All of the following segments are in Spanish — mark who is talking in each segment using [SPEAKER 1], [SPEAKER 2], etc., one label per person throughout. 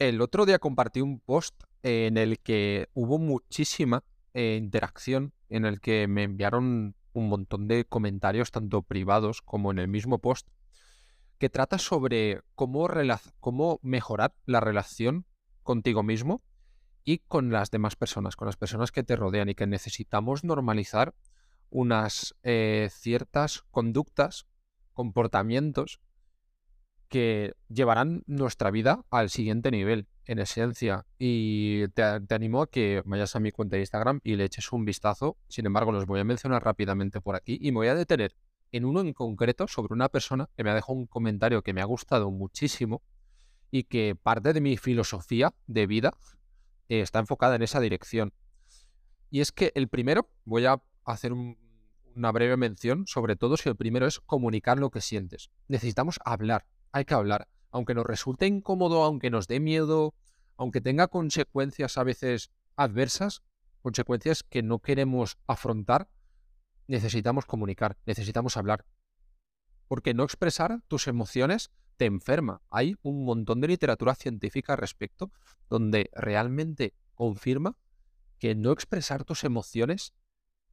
[SPEAKER 1] el otro día compartí un post en el que hubo muchísima eh, interacción, en el que me enviaron un montón de comentarios, tanto privados como en el mismo post, que trata sobre cómo, mejorar la relación contigo mismo y con las demás personas, con las personas que te rodean y que necesitamos normalizar unas eh, ciertas conductas, comportamientos que llevarán nuestra vida al siguiente nivel, en esencia. Y te, animo a que vayas a mi cuenta de Instagram y le eches un vistazo. Sin embargo, los voy a mencionar rápidamente por aquí y me voy a detener en uno en concreto sobre una persona que me ha dejado un comentario que me ha gustado muchísimo y que parte de mi filosofía de vida está enfocada en esa dirección. Y es que el primero, voy a hacer una breve mención, sobre todo si el primero es comunicar lo que sientes. Necesitamos hablar, hay que hablar. Aunque nos resulte incómodo, aunque nos dé miedo, aunque tenga consecuencias a veces adversas, consecuencias que no queremos afrontar, necesitamos comunicar, necesitamos hablar. Porque no expresar tus emociones te enferma. Hay un montón de literatura científica al respecto donde realmente confirma que no expresar tus emociones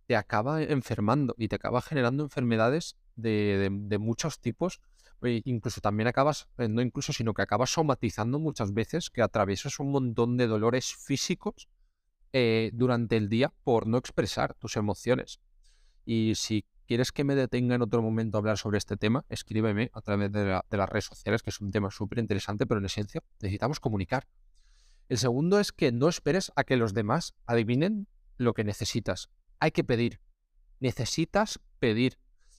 [SPEAKER 1] te acaba enfermando y te acaba generando enfermedades de, de muchos tipos incluso también acabas, eh, no incluso, sino que acabas somatizando muchas veces, que atraviesas un montón de dolores físicos eh, durante el día por no expresar tus emociones. Y si quieres que me detenga en otro momento a hablar sobre este tema, escríbeme a través de, de las redes sociales, que es un tema súper interesante, pero en esencia necesitamos comunicar. El segundo es que no esperes a que los demás adivinen lo que necesitas. Hay que pedir. Necesitas pedir.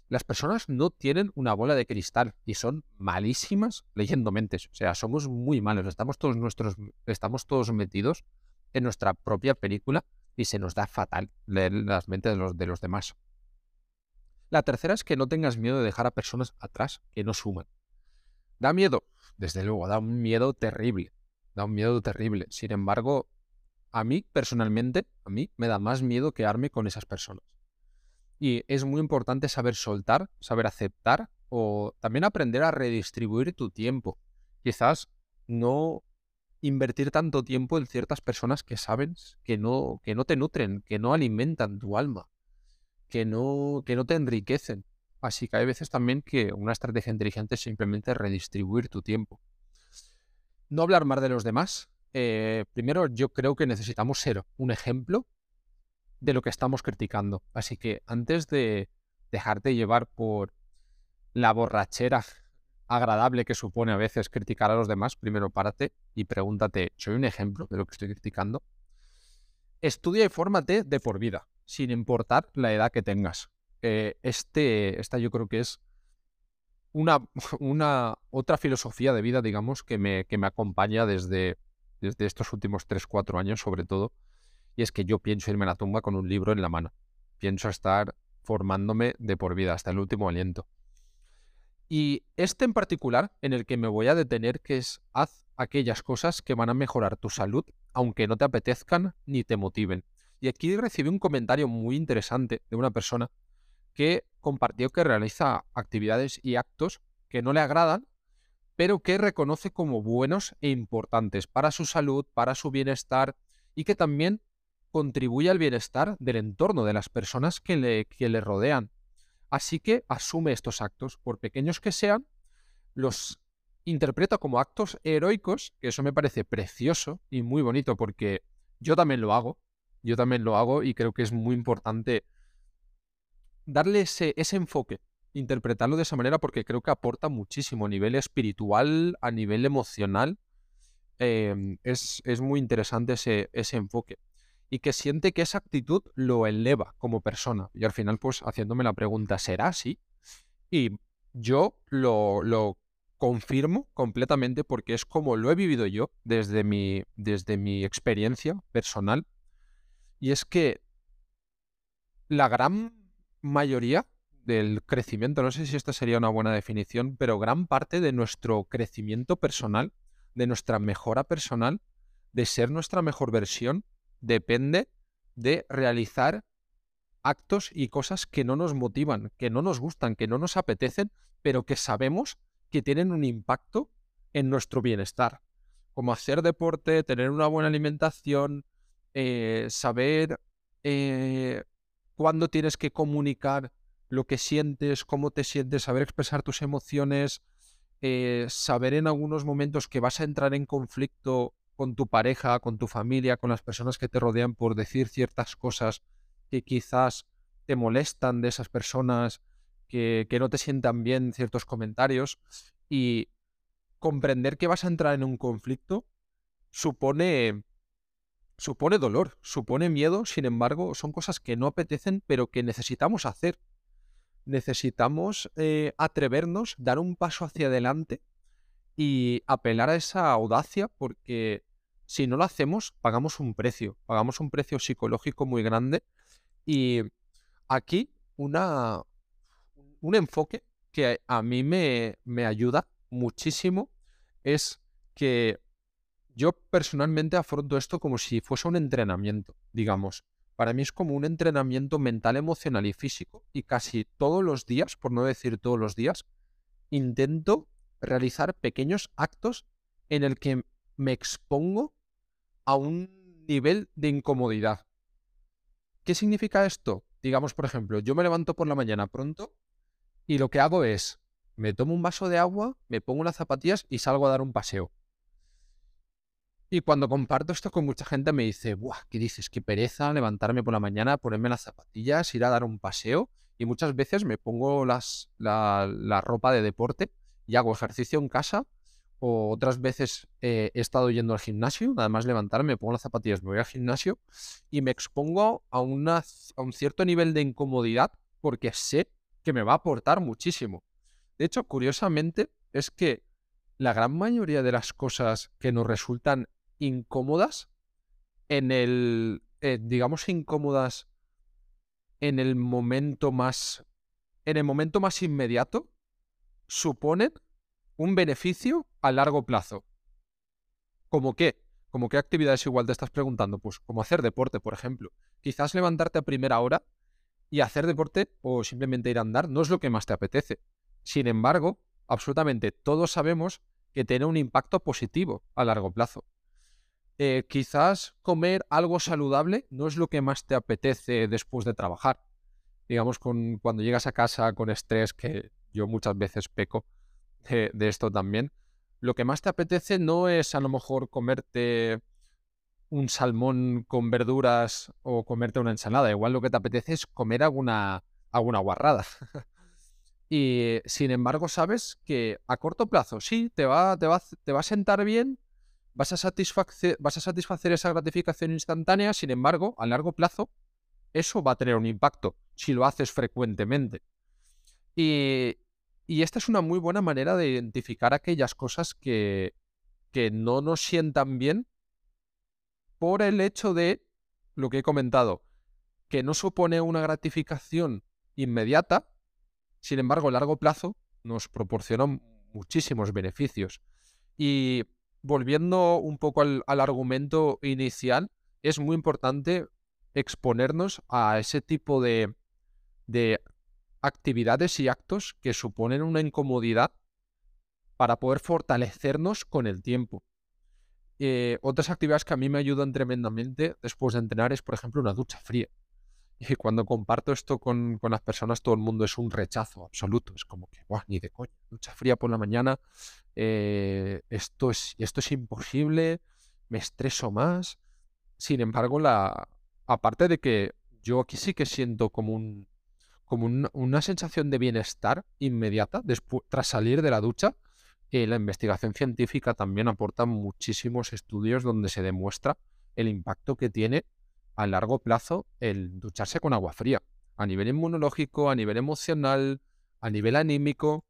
[SPEAKER 1] Las personas no tienen una bola de cristal y son malísimas leyendo mentes. O sea, somos muy malos. Estamos todos, nuestros, estamos todos metidos en nuestra propia película y se nos da fatal leer las mentes de los, de los demás. La tercera es que no tengas miedo de dejar a personas atrás que no suman. Da miedo, desde luego, da un miedo terrible. Da un miedo terrible. Sin embargo, a mí personalmente, a mí me da más miedo quedarme con esas personas. Y es muy importante saber soltar, saber aceptar o también aprender a redistribuir tu tiempo. Quizás no invertir tanto tiempo en ciertas personas que sabes que no, que no te nutren, que no alimentan tu alma, que no, que no te enriquecen. Así que hay veces también que una estrategia inteligente es simplemente redistribuir tu tiempo. No hablar más de los demás. Eh, primero, yo creo que necesitamos ser un ejemplo de lo que estamos criticando. Así que antes de dejarte llevar por la borrachera agradable que supone a veces criticar a los demás, primero párate y pregúntate, ¿soy un ejemplo de lo que estoy criticando? Estudia y fórmate de por vida, sin importar la edad que tengas. Eh, este, esta yo creo que es una, una otra filosofía de vida, digamos, que me, que me acompaña desde, desde estos últimos 3-4 años, sobre todo, y es que yo pienso irme a la tumba con un libro en la mano. Pienso estar formándome de por vida hasta el último aliento. Y este en particular, en el que me voy a detener, que es haz aquellas cosas que van a mejorar tu salud, aunque no te apetezcan ni te motiven. Y aquí recibí un comentario muy interesante de una persona que compartió que realiza actividades y actos que no le agradan, pero que reconoce como buenos e importantes para su salud, para su bienestar y que también contribuye al bienestar del entorno, de las personas que le, que le rodean. Así que asume estos actos, por pequeños que sean, los interpreta como actos heroicos, que eso me parece precioso y muy bonito porque yo también lo hago, yo también lo hago y creo que es muy importante darle ese, enfoque, interpretarlo de esa manera porque creo que aporta muchísimo a nivel espiritual, a nivel emocional. Em, es, es, muy interesante ese, ese enfoque y que siente que esa actitud lo eleva como persona. Y al final, pues haciéndome la pregunta, ¿será así? Y yo lo, lo confirmo completamente porque es como lo he vivido yo desde mi, desde mi experiencia personal. Y es que la gran mayoría del crecimiento, no sé si esta sería una buena definición, pero gran parte de nuestro crecimiento personal, de nuestra mejora personal, de ser nuestra mejor versión, depende de realizar actos y cosas que no nos motivan, que no nos gustan, que no nos apetecen, pero que sabemos que tienen un impacto en nuestro bienestar. como hacer deporte, tener una buena alimentación, eh, saber eh, cuándo tienes que comunicar lo que sientes, cómo te sientes, saber expresar tus emociones, eh, saber en algunos momentos que vas a entrar en conflicto con tu pareja, con tu familia, con las personas que te rodean por decir ciertas cosas que quizás te molestan de esas personas, que, que no te sientan bien ciertos comentarios y comprender que vas a entrar en un conflicto supone supone dolor, supone miedo, sin embargo, son cosas que no apetecen, pero que necesitamos hacer. Necesitamos eh, atrevernos, dar un paso hacia adelante y apelar a esa audacia, porque si no lo hacemos, pagamos un precio, pagamos un precio psicológico muy grande. Y aquí una, un enfoque que a mí me, me ayuda muchísimo es que yo personalmente afronto esto como si fuese un entrenamiento, digamos. Para mí es como un entrenamiento mental, emocional y físico. Y casi todos los días, por no decir todos los días, intento realizar pequeños actos en el que me expongo a un nivel de incomodidad. ¿Qué significa esto? Digamos, por ejemplo, yo me levanto por la mañana pronto y lo que hago es, me tomo un vaso de agua, me pongo unas zapatillas y salgo a dar un paseo. Y cuando comparto esto con mucha gente me dice, Buah, ¿qué dices? Qué pereza levantarme por la mañana, ponerme las zapatillas, ir a dar un paseo. Y muchas veces me pongo las, la, ropa de deporte y hago ejercicio en casa. O otras veces eh, he estado yendo al gimnasio, además levantarme, me pongo las zapatillas, me voy al gimnasio y me expongo a un cierto nivel de incomodidad porque sé que me va a aportar muchísimo. De hecho, curiosamente, es que la gran mayoría de las cosas que nos resultan incómodas en el, eh, digamos, incómodas en el momento más, en el momento más inmediato, suponen un beneficio a largo plazo. ¿Cómo qué? ¿Cómo qué actividades igual te estás preguntando? Pues como hacer deporte, por ejemplo. Quizás levantarte a primera hora y hacer deporte o simplemente ir a andar no es lo que más te apetece. Sin embargo, absolutamente todos sabemos que tiene un impacto positivo a largo plazo. Eh, quizás comer algo saludable no es lo que más te apetece después de trabajar. Digamos, con, cuando llegas a casa con estrés, que yo muchas veces peco de, esto también, lo que más te apetece no es a lo mejor comerte un salmón con verduras o comerte una ensalada. Igual lo que te apetece es comer alguna, alguna guarrada. y sin embargo, sabes que a corto plazo sí, te va, te va, te va a sentar bien vas a, vas a satisfacer esa gratificación instantánea, sin embargo, a largo plazo, eso va a tener un impacto si lo haces frecuentemente. Y, esta es una muy buena manera de identificar aquellas cosas que, que no nos sientan bien por el hecho de lo que he comentado, que no supone una gratificación inmediata, sin embargo, a largo plazo nos proporciona muchísimos beneficios. Y volviendo un poco al, argumento inicial, es muy importante exponernos a ese tipo de, actividades y actos que suponen una incomodidad para poder fortalecernos con el tiempo. Eh, otras actividades que a mí me ayudan tremendamente después de entrenar es, por ejemplo, una ducha fría. Y cuando comparto esto con, las personas, todo el mundo es un rechazo absoluto. Es como que, Buah, ni de coña, ducha fría por la mañana, eh, esto, es, esto es imposible, me estreso más. Sin embargo, la, aparte de que yo aquí sí que siento como, un, como una sensación de bienestar inmediata después, tras salir de la ducha, eh, la investigación científica también aporta muchísimos estudios donde se demuestra el impacto que tiene a largo plazo el ducharse con agua fría. A nivel inmunológico, a nivel emocional, a nivel anímico.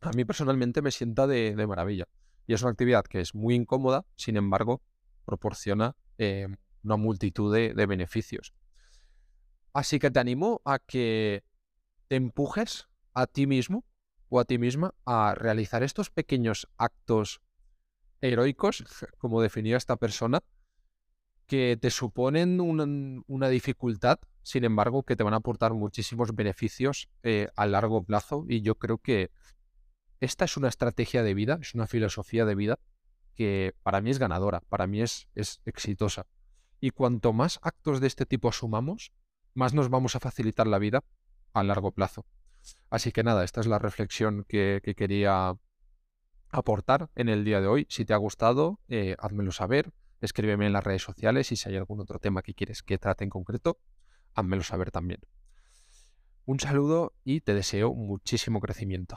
[SPEAKER 1] A mí personalmente me sienta de, maravilla. Y es una actividad que es muy incómoda, sin embargo, proporciona eh, una multitud de, de beneficios. Así que te animo a que te empujes a ti mismo o a ti misma a realizar estos pequeños actos heroicos, como definía esta persona, que te suponen una, dificultad, sin embargo, que te van a aportar muchísimos beneficios eh, a largo plazo. Y yo creo que esta es una estrategia de vida, es una filosofía de vida que para mí es ganadora, para mí es, es exitosa. Y cuanto más actos de este tipo sumamos, más nos vamos a facilitar la vida a largo plazo. Así que nada, esta es la reflexión que, quería aportar en el día de hoy. Si te ha gustado, eh, házmelo saber, escríbeme en las redes sociales y si hay algún otro tema que quieres que trate en concreto, házmelo saber también. Un saludo y te deseo muchísimo crecimiento.